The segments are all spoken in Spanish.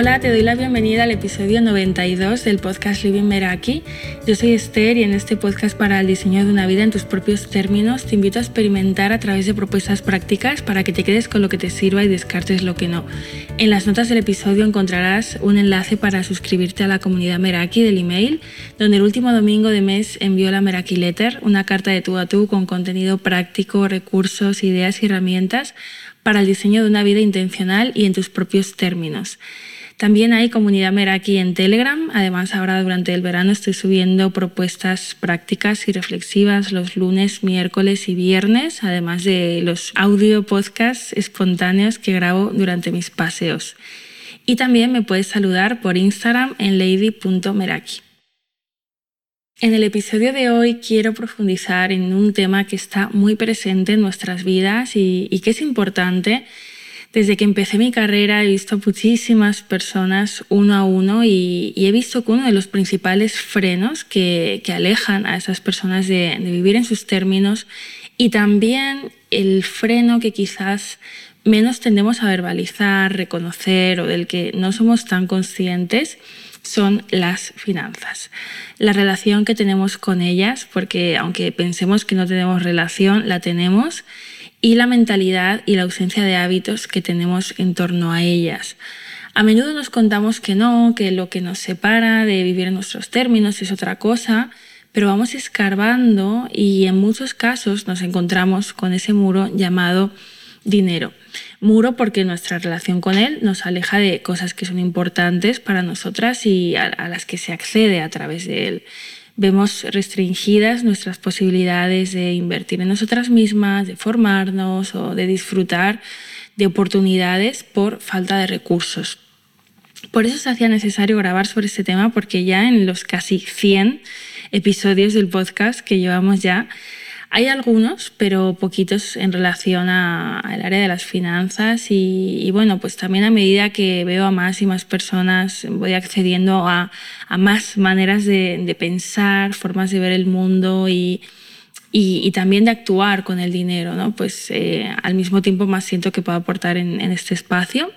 Hola, te doy la bienvenida al episodio 92 del podcast Living Meraki. Yo soy Esther y en este podcast para el diseño de una vida en tus propios términos te invito a experimentar a través de propuestas prácticas para que te quedes con lo que te sirva y descartes lo que no. En las notas del episodio encontrarás un enlace para suscribirte a la comunidad Meraki del email, donde el último domingo de mes envío la Meraki Letter, una carta de tú a tú con contenido práctico, recursos, ideas y herramientas para el diseño de una vida intencional y en tus propios términos. También hay comunidad Meraki en Telegram. Además, ahora durante el verano estoy subiendo propuestas prácticas y reflexivas los lunes, miércoles y viernes, además de los audio podcasts espontáneos que grabo durante mis paseos. Y también me puedes saludar por Instagram en lady.meraki. En el episodio de hoy quiero profundizar en un tema que está muy presente en nuestras vidas y, y que es importante desde que empecé mi carrera he visto muchísimas personas uno a uno y, he visto que uno de los principales frenos que, alejan a esas personas de vivir en sus términos y también el freno que quizás menos tendemos a verbalizar, reconocer o del que no somos tan conscientes son las finanzas. La relación que tenemos con ellas, porque aunque pensemos que no tenemos relación, la tenemos y la mentalidad y la ausencia de hábitos que tenemos en torno a ellas. A menudo nos contamos que no, que lo que nos separa de vivir en nuestros términos es otra cosa, pero vamos escarbando y en muchos casos nos encontramos con ese muro llamado dinero. Muro porque nuestra relación con él nos aleja de cosas que son importantes para nosotras y a, a las que se accede a través de él vemos restringidas nuestras posibilidades de invertir en nosotras mismas, de formarnos o de disfrutar de oportunidades por falta de recursos. Por eso se hacía necesario grabar sobre este tema porque ya en los casi 100 episodios del podcast que llevamos ya, hay algunos, pero poquitos en relación al área de las finanzas y, bueno, pues también a medida que veo a más y más personas voy accediendo a, más maneras de, pensar, formas de ver el mundo y, también de actuar con el dinero, ¿no? Pues eh, al mismo tiempo más siento que puedo aportar en, en este espacio.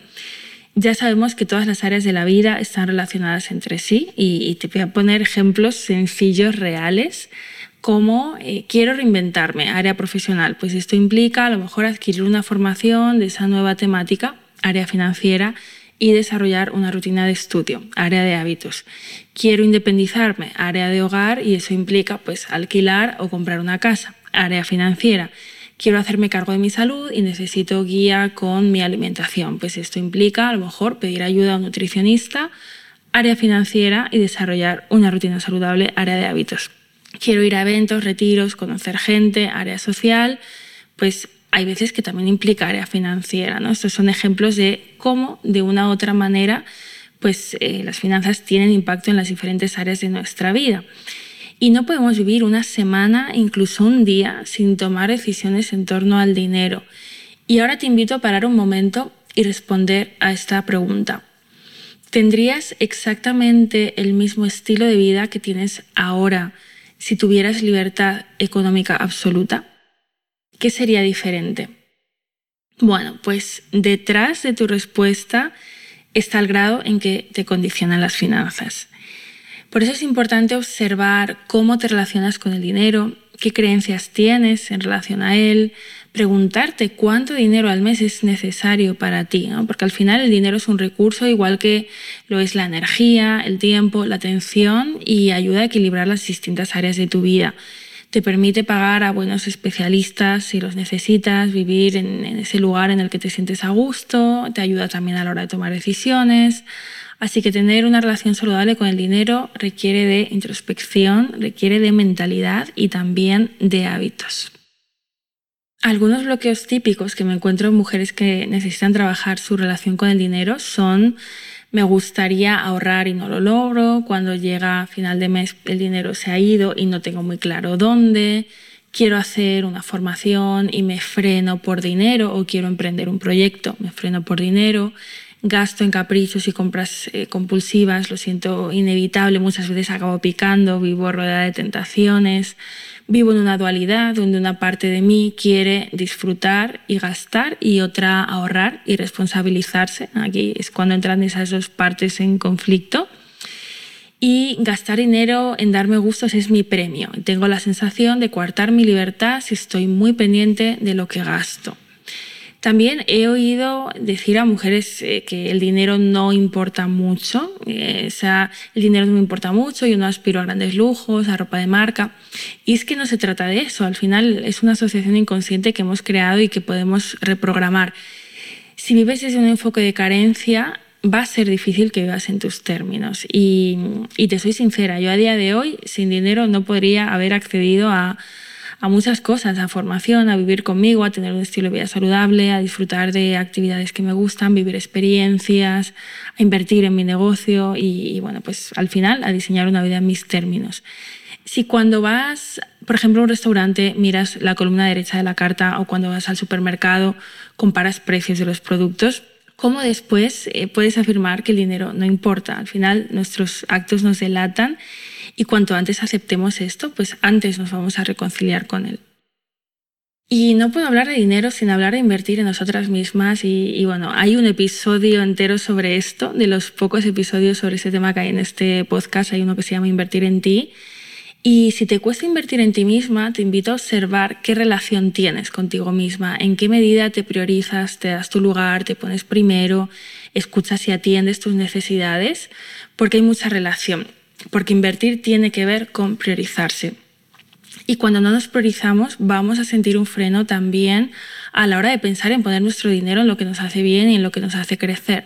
Ya sabemos que todas las áreas de la vida están relacionadas entre sí y, te voy a poner ejemplos sencillos, reales como eh, quiero reinventarme, área profesional. Pues esto implica a lo mejor adquirir una formación de esa nueva temática, área financiera, y desarrollar una rutina de estudio, área de hábitos. Quiero independizarme, área de hogar, y eso implica pues alquilar o comprar una casa, área financiera. Quiero hacerme cargo de mi salud y necesito guía con mi alimentación. Pues esto implica a lo mejor pedir ayuda a un nutricionista, área financiera y desarrollar una rutina saludable, área de hábitos quiero ir a eventos, retiros, conocer gente, área social, pues hay veces que también implica área financiera. ¿no? Estos son ejemplos de cómo, de una u otra manera, pues eh, las finanzas tienen impacto en las diferentes áreas de nuestra vida. Y no podemos vivir una semana, incluso un día, sin tomar decisiones en torno al dinero. Y ahora te invito a parar un momento y responder a esta pregunta. ¿Tendrías exactamente el mismo estilo de vida que tienes ahora si tuvieras libertad económica absoluta? ¿Qué sería diferente? Bueno, pues detrás de tu respuesta está el grado en que te condicionan las finanzas. Por eso es importante observar cómo te relacionas con el dinero, qué creencias tienes en relación a él, preguntarte cuánto dinero al mes es necesario para ti, porque al final el dinero es un recurso igual que lo es la energía, el tiempo, la atención y ayuda a equilibrar las distintas áreas de tu vida. Te permite pagar a buenos especialistas si los necesitas, vivir en, en ese lugar en el que te sientes a gusto, te ayuda también a la hora de tomar decisiones. Así que tener una relación saludable con el dinero requiere de introspección, requiere de mentalidad y también de hábitos. Algunos bloqueos típicos que me encuentro en mujeres que necesitan trabajar su relación con el dinero son me gustaría ahorrar y no lo logro, cuando llega final de mes el dinero se ha ido y no tengo muy claro dónde, quiero hacer una formación y me freno por dinero o quiero emprender un proyecto, me freno por dinero, gasto en caprichos y compras eh, compulsivas, lo siento inevitable, muchas veces acabo picando, vivo rodeada de tentaciones, vivo en una dualidad donde una parte de mí quiere disfrutar y gastar y otra ahorrar y responsabilizarse. Aquí es cuando entran esas dos partes en conflicto. Y gastar dinero en darme gustos es mi premio. Tengo la sensación de coartar mi libertad si estoy muy pendiente de lo que gasto. También he oído decir a mujeres eh, que el dinero no importa mucho, eh, o sea, el dinero no me importa mucho, yo no aspiro a grandes lujos, a ropa de marca. Y es que no se trata de eso, al final es una asociación inconsciente que hemos creado y que podemos reprogramar. Si vives desde un enfoque de carencia, va a ser difícil que vivas en tus términos. Y, y te soy sincera, yo a día de hoy sin dinero no podría haber accedido a a muchas cosas, a formación, a vivir conmigo, a tener un estilo de vida saludable, a disfrutar de actividades que me gustan, vivir experiencias, a invertir en mi negocio y, bueno, pues al final a diseñar una vida en mis términos. Si cuando vas, por ejemplo, a un restaurante, miras la columna derecha de la carta o cuando vas al supermercado, comparas precios de los productos, ¿cómo después eh, puedes afirmar que el dinero no importa? Al final nuestros actos nos delatan y cuanto antes aceptemos esto, pues antes nos vamos a reconciliar con él. Y no puedo hablar de dinero sin hablar de invertir en nosotras mismas. Y, bueno, hay un episodio entero sobre esto, de los pocos episodios sobre este tema que hay en este podcast. Hay uno que se llama Invertir en ti. Y si te cuesta invertir en ti misma, te invito a observar qué relación tienes contigo misma, en qué medida te priorizas, te das tu lugar, te pones primero, escuchas y atiendes tus necesidades, porque hay mucha relación porque invertir tiene que ver con priorizarse. Y cuando no nos priorizamos, vamos a sentir un freno también a la hora de pensar en poner nuestro dinero en lo que nos hace bien y en lo que nos hace crecer.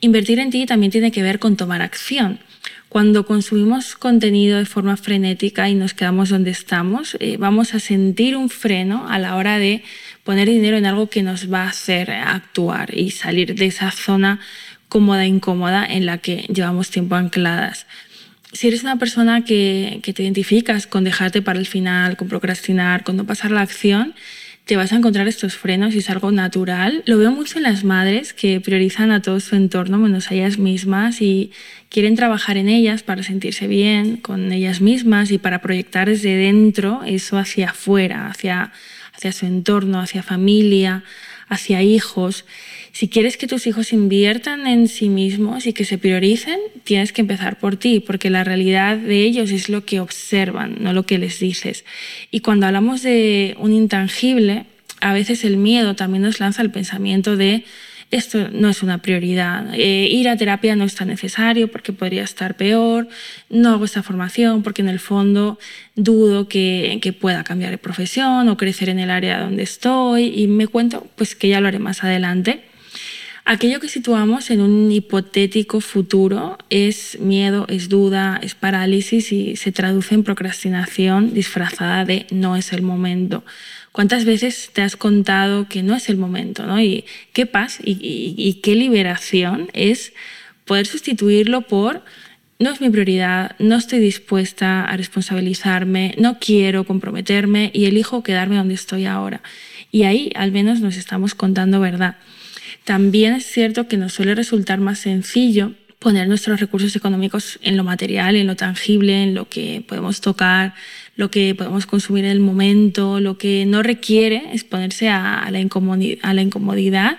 Invertir en ti también tiene que ver con tomar acción. Cuando consumimos contenido de forma frenética y nos quedamos donde estamos, eh, vamos a sentir un freno a la hora de poner dinero en algo que nos va a hacer actuar y salir de esa zona cómoda incómoda en la que llevamos tiempo ancladas si eres una persona que, te identificas con dejarte para el final, con procrastinar, con no pasar la acción, te vas a encontrar estos frenos y es algo natural. Lo veo mucho en las madres que priorizan a todo su entorno menos a ellas mismas y quieren trabajar en ellas para sentirse bien con ellas mismas y para proyectar desde dentro eso hacia afuera, hacia, hacia su entorno, hacia familia, hacia hijos. Si quieres que tus hijos inviertan en sí mismos y que se prioricen, tienes que empezar por ti, porque la realidad de ellos es lo que observan, no lo que les dices. Y cuando hablamos de un intangible, a veces el miedo también nos lanza el pensamiento de esto no es una prioridad. Eh, ir a terapia no es tan necesario porque podría estar peor. No hago esta formación porque en el fondo dudo que, que, pueda cambiar de profesión o crecer en el área donde estoy y me cuento pues que ya lo haré más adelante. Aquello que situamos en un hipotético futuro es miedo, es duda, es parálisis y se traduce en procrastinación disfrazada de no es el momento. ¿Cuántas veces te has contado que no es el momento? ¿no? Y qué paz y, qué liberación es poder sustituirlo por no es mi prioridad, no estoy dispuesta a responsabilizarme, no quiero comprometerme y elijo quedarme donde estoy ahora. Y ahí al menos nos estamos contando verdad. También es cierto que nos suele resultar más sencillo poner nuestros recursos económicos en lo material, en lo tangible, en lo que podemos tocar, lo que podemos consumir en el momento, lo que no requiere exponerse a la, incomodidad, a la incomodidad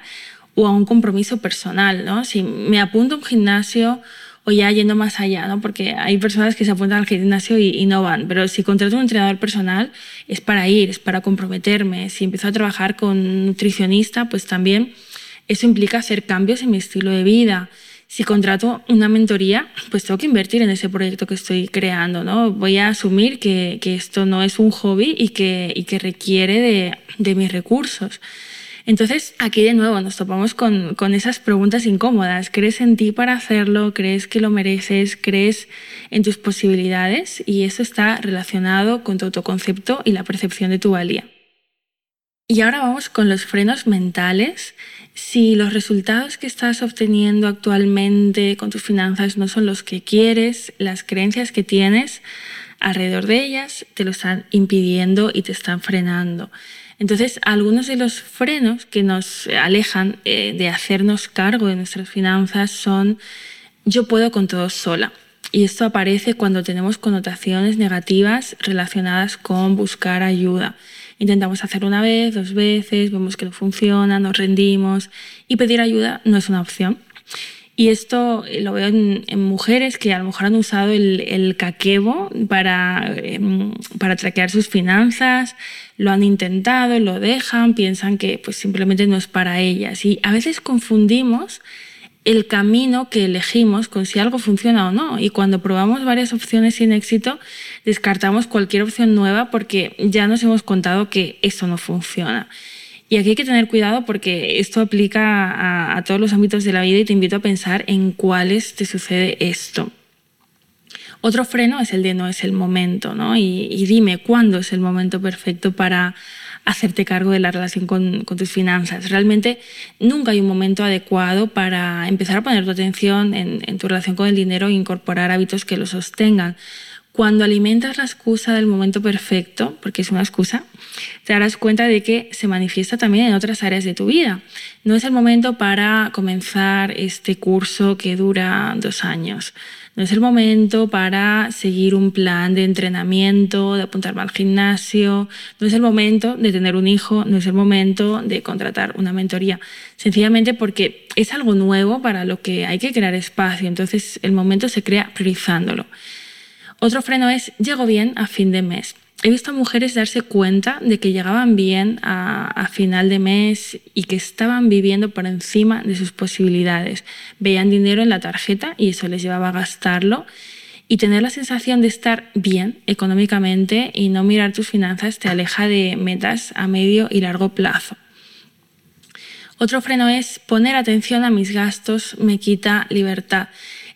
o a un compromiso personal. ¿no? Si me apunto a un gimnasio o ya yendo más allá, ¿no? porque hay personas que se apuntan al gimnasio y, y, no van, pero si contrato un entrenador personal es para ir, es para comprometerme. Si empiezo a trabajar con nutricionista, pues también eso implica hacer cambios en mi estilo de vida. Si contrato una mentoría, pues tengo que invertir en ese proyecto que estoy creando, ¿no? Voy a asumir que, que esto no es un hobby y que, y que requiere de, de, mis recursos. Entonces, aquí de nuevo nos topamos con, con esas preguntas incómodas. ¿Crees en ti para hacerlo? ¿Crees que lo mereces? ¿Crees en tus posibilidades? Y eso está relacionado con tu autoconcepto y la percepción de tu valía. Y ahora vamos con los frenos mentales si los resultados que estás obteniendo actualmente con tus finanzas no son los que quieres, las creencias que tienes alrededor de ellas te lo están impidiendo y te están frenando. Entonces, algunos de los frenos que nos alejan eh, de hacernos cargo de nuestras finanzas son yo puedo con todo sola. Y esto aparece cuando tenemos connotaciones negativas relacionadas con buscar ayuda. Intentamos hacer una vez, dos veces, vemos que no funciona, nos rendimos y pedir ayuda no es una opción. Y esto eh, lo veo en, mujeres que a lo mejor han usado el, el caquebo para, em, para traquear sus finanzas, lo han intentado, lo dejan, piensan que pues simplemente no es para ellas. Y a veces confundimos el camino que elegimos con si algo funciona o no. Y cuando probamos varias opciones sin éxito, descartamos cualquier opción nueva porque ya nos hemos contado que eso no funciona. Y aquí hay que tener cuidado porque esto aplica a, todos los ámbitos de la vida y te invito a pensar en cuáles te sucede esto. Otro freno es el de no es el momento, ¿no? Y dime cuándo es el momento perfecto para hacerte cargo de la relación con, tus finanzas. Realmente nunca hay un momento adecuado para empezar a poner tu atención en, en tu relación con el dinero e incorporar hábitos que lo sostengan. Cuando alimentas la excusa del momento perfecto, porque es una excusa, te darás cuenta de que se manifiesta también en otras áreas de tu vida. No es el momento para comenzar este curso que dura dos años. No es el momento para seguir un plan de entrenamiento, de apuntarme al gimnasio. No es el momento de tener un hijo. No es el momento de contratar una mentoría. Sencillamente porque es algo nuevo para lo que hay que crear espacio. Entonces el momento se crea priorizándolo. Otro freno es llego bien a fin de mes he visto a mujeres darse cuenta de que llegaban bien a, final de mes y que estaban viviendo por encima de sus posibilidades. Veían dinero en la tarjeta y eso les llevaba a gastarlo. Y tener la sensación de estar bien económicamente y no mirar tus finanzas te aleja de metas a medio y largo plazo. Otro freno es poner atención a mis gastos me quita libertad.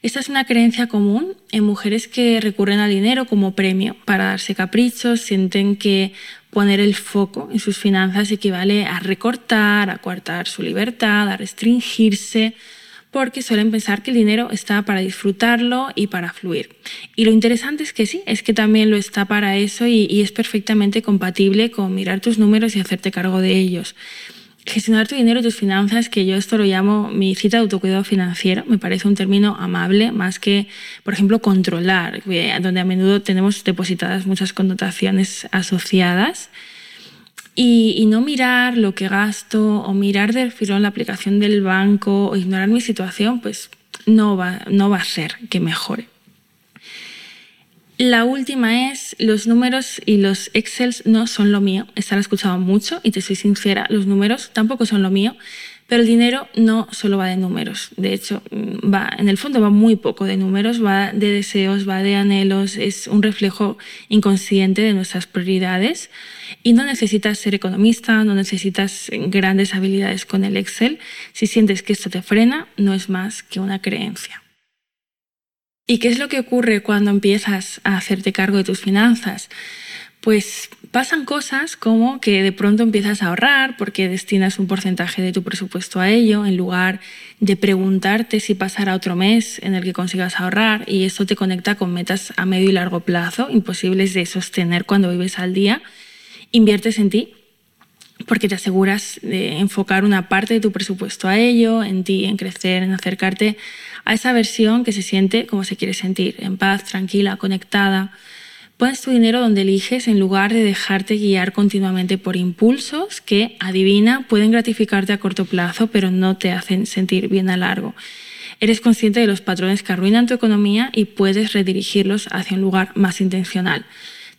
Esta es una creencia común en mujeres que recurren al dinero como premio para darse caprichos, sienten que poner el foco en sus finanzas equivale a recortar, a coartar su libertad, a restringirse, porque suelen pensar que el dinero está para disfrutarlo y para fluir. Y lo interesante es que sí, es que también lo está para eso y, y es perfectamente compatible con mirar tus números y hacerte cargo de ellos gestionar tu dinero y tus finanzas, que yo esto lo llamo mi cita de autocuidado financiero, me parece un término amable, más que, por ejemplo, controlar, donde a menudo tenemos depositadas muchas connotaciones asociadas. Y, no mirar lo que gasto o mirar del filón la aplicación del banco o ignorar mi situación, pues no va, no va a ser que mejore. La última es, los números y los Excels no son lo mío. Esta la escuchado mucho y te soy sincera, los números tampoco son lo mío, pero el dinero no solo va de números. De hecho, mm, va, en el fondo va muy poco de números, va de deseos, va de anhelos, es un reflejo inconsciente de nuestras prioridades. Y no necesitas ser economista, no necesitas grandes habilidades con el Excel. Si sientes que esto te frena, no es más que una creencia. ¿Y qué es lo que ocurre cuando empiezas a hacerte cargo de tus finanzas? Pues pasan cosas como que de pronto empiezas a ahorrar porque destinas un porcentaje de tu presupuesto a ello en lugar de preguntarte si pasará otro mes en el que consigas ahorrar y esto te conecta con metas a medio y largo plazo imposibles de sostener cuando vives al día. Inviertes en ti porque te aseguras de enfocar una parte de tu presupuesto a ello, en ti, en crecer, en acercarte a esa versión que se siente como se quiere sentir, en paz, tranquila, conectada. Pones tu dinero donde eliges en lugar de dejarte guiar continuamente por impulsos que, adivina, pueden gratificarte a corto plazo, pero no te hacen sentir bien a largo. Eres consciente de los patrones que arruinan tu economía y puedes redirigirlos hacia un lugar más intencional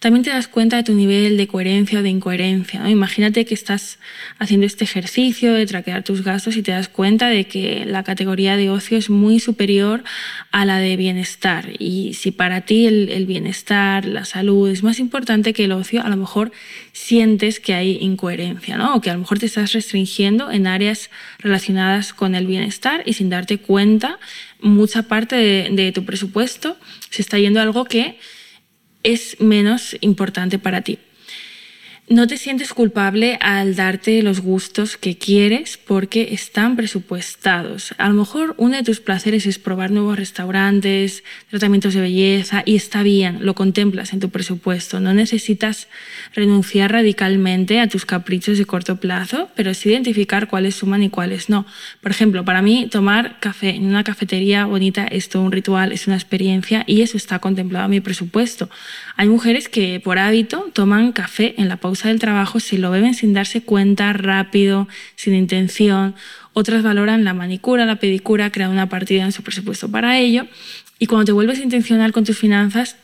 también te das cuenta de tu nivel de coherencia o de incoherencia. Imagínate que estás haciendo este ejercicio de traquear tus gastos y te das cuenta de que la categoría de ocio es muy superior a la de bienestar. Y si para ti el, bienestar, la salud es más importante que el ocio, a lo mejor sientes que hay incoherencia, ¿no? O que a lo mejor te estás restringiendo en áreas relacionadas con el bienestar y sin darte cuenta, mucha parte de, de tu presupuesto se está yendo a algo que es menos importante para ti. No te sientes culpable al darte los gustos que quieres porque están presupuestados. A lo mejor uno de tus placeres es probar nuevos restaurantes, tratamientos de belleza y está bien, lo contemplas en tu presupuesto. No necesitas renunciar radicalmente a tus caprichos de corto plazo, pero sí identificar cuáles suman y cuáles no. Por ejemplo, para mí tomar café en una cafetería bonita es todo un ritual, es una experiencia y eso está contemplado en mi presupuesto. Hay mujeres que por hábito toman café en la pausa del trabajo si lo beben sin darse cuenta, rápido, sin intención. Otras valoran la manicura, la pedicura, crean una partida en su presupuesto para ello. Y cuando te vuelves intencional con tus finanzas,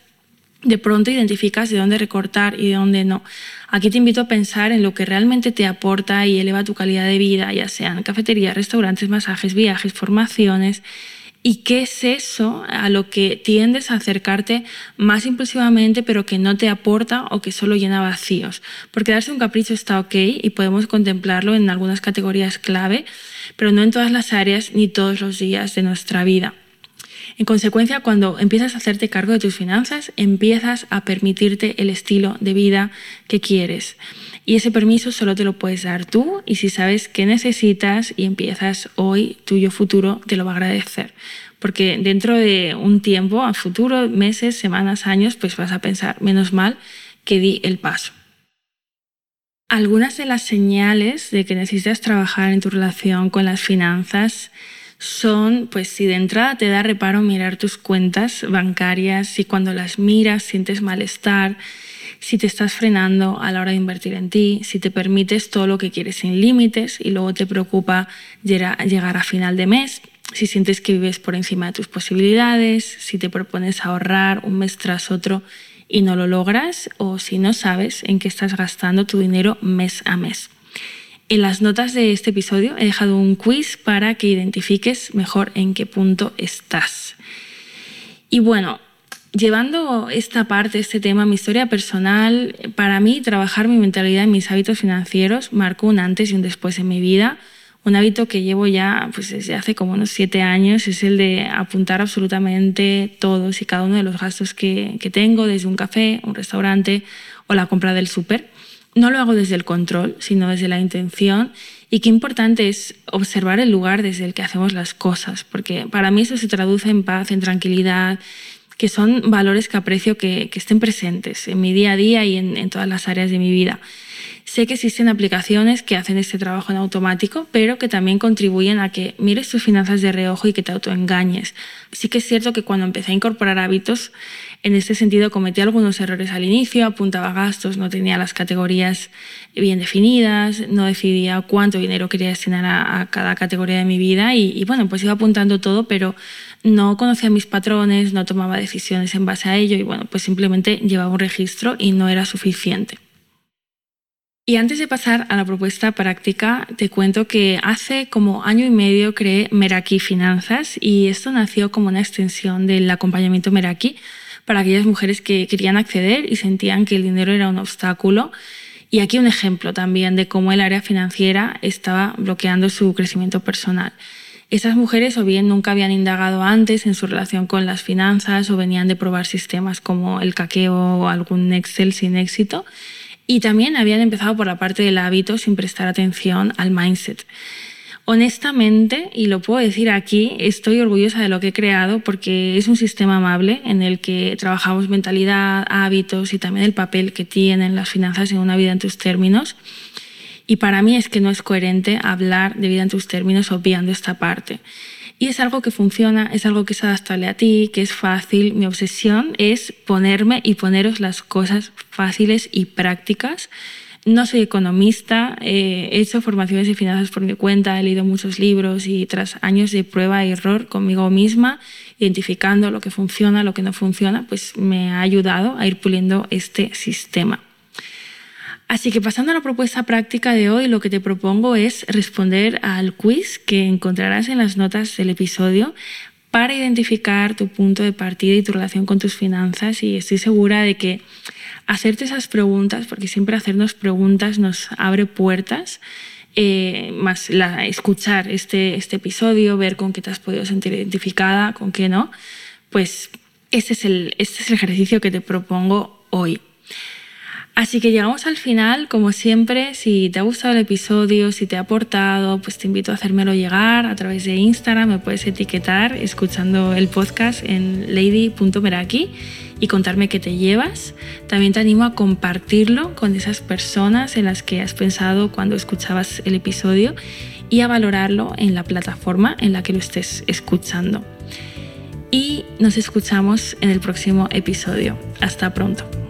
de pronto identificas de dónde recortar y de dónde no. Aquí te invito a pensar en lo que realmente te aporta y eleva tu calidad de vida, ya sean cafeterías, restaurantes, masajes, viajes, formaciones ¿Y qué es eso a lo que tiendes a acercarte más impulsivamente pero que no te aporta o que solo llena vacíos? Porque darse un capricho está ok y podemos contemplarlo en algunas categorías clave, pero no en todas las áreas ni todos los días de nuestra vida. En consecuencia, cuando empiezas a hacerte cargo de tus finanzas, empiezas a permitirte el estilo de vida que quieres. Y ese permiso solo te lo puedes dar tú y si sabes qué necesitas y empiezas hoy, tuyo futuro te lo va a agradecer. Porque dentro de un tiempo, a futuro, meses, semanas, años, pues vas a pensar, menos mal que di el paso. Algunas de las señales de que necesitas trabajar en tu relación con las finanzas son, pues si de entrada te da reparo mirar tus cuentas bancarias, si cuando las miras sientes malestar, si te estás frenando a la hora de invertir en ti, si te permites todo lo que quieres sin límites y luego te preocupa llegar a final de mes, si sientes que vives por encima de tus posibilidades, si te propones ahorrar un mes tras otro y no lo logras o si no sabes en qué estás gastando tu dinero mes a mes. En las notas de este episodio he dejado un quiz para que identifiques mejor en qué punto estás. Y bueno, llevando esta parte, este tema, mi historia personal, para mí trabajar mi mentalidad y mis hábitos financieros marcó un antes y un después en mi vida. Un hábito que llevo ya pues, desde hace como unos siete años es el de apuntar absolutamente todos y cada uno de los gastos que, que tengo, desde un café, un restaurante o la compra del súper. No lo hago desde el control, sino desde la intención y qué importante es observar el lugar desde el que hacemos las cosas, porque para mí eso se traduce en paz, en tranquilidad que son valores que aprecio que, estén presentes en mi día a día y en, todas las áreas de mi vida. Sé que existen aplicaciones que hacen este trabajo en automático, pero que también contribuyen a que mires tus finanzas de reojo y que te autoengañes. Sí que es cierto que cuando empecé a incorporar hábitos, en este sentido cometí algunos errores al inicio, apuntaba gastos, no tenía las categorías bien definidas, no decidía cuánto dinero quería destinar a, cada categoría de mi vida y, y bueno, pues iba apuntando todo, pero no conocía mis patrones, no tomaba decisiones en base a ello y bueno, pues simplemente llevaba un registro y no era suficiente. Y antes de pasar a la propuesta práctica, te cuento que hace como año y medio creé Meraki Finanzas y esto nació como una extensión del acompañamiento Meraki para aquellas mujeres que querían acceder y sentían que el dinero era un obstáculo. Y aquí un ejemplo también de cómo el área financiera estaba bloqueando su crecimiento personal. Esas mujeres o bien nunca habían indagado antes en su relación con las finanzas o venían de probar sistemas como el caqueo o algún Excel sin éxito y también habían empezado por la parte del hábito sin prestar atención al mindset. Honestamente, y lo puedo decir aquí, estoy orgullosa de lo que he creado porque es un sistema amable en el que trabajamos mentalidad, hábitos y también el papel que tienen las finanzas en una vida en tus términos. Y para mí es que no es coherente hablar de vida en tus términos obviando esta parte. Y es algo que funciona, es algo que es adaptable a ti, que es fácil. Mi obsesión es ponerme y poneros las cosas fáciles y prácticas. No soy economista, eh, he hecho formaciones de finanzas por mi cuenta, he leído muchos libros y tras años de prueba y error conmigo misma, identificando lo que funciona, lo que no funciona, pues me ha ayudado a ir puliendo este sistema. Así que pasando a la propuesta práctica de hoy, lo que te propongo es responder al quiz que encontrarás en las notas del episodio para identificar tu punto de partida y tu relación con tus finanzas y estoy segura de que hacerte esas preguntas, porque siempre hacernos preguntas nos abre puertas, eh, más la, escuchar este, este episodio, ver con qué te has podido sentir identificada, con qué no, pues este es el, este es el ejercicio que te propongo hoy. Así que llegamos al final, como siempre, si te ha gustado el episodio, si te ha aportado, pues te invito a hacérmelo llegar a través de Instagram, me puedes etiquetar escuchando el podcast en lady.meraki y contarme qué te llevas. También te animo a compartirlo con esas personas en las que has pensado cuando escuchabas el episodio y a valorarlo en la plataforma en la que lo estés escuchando. Y nos escuchamos en el próximo episodio. Hasta pronto.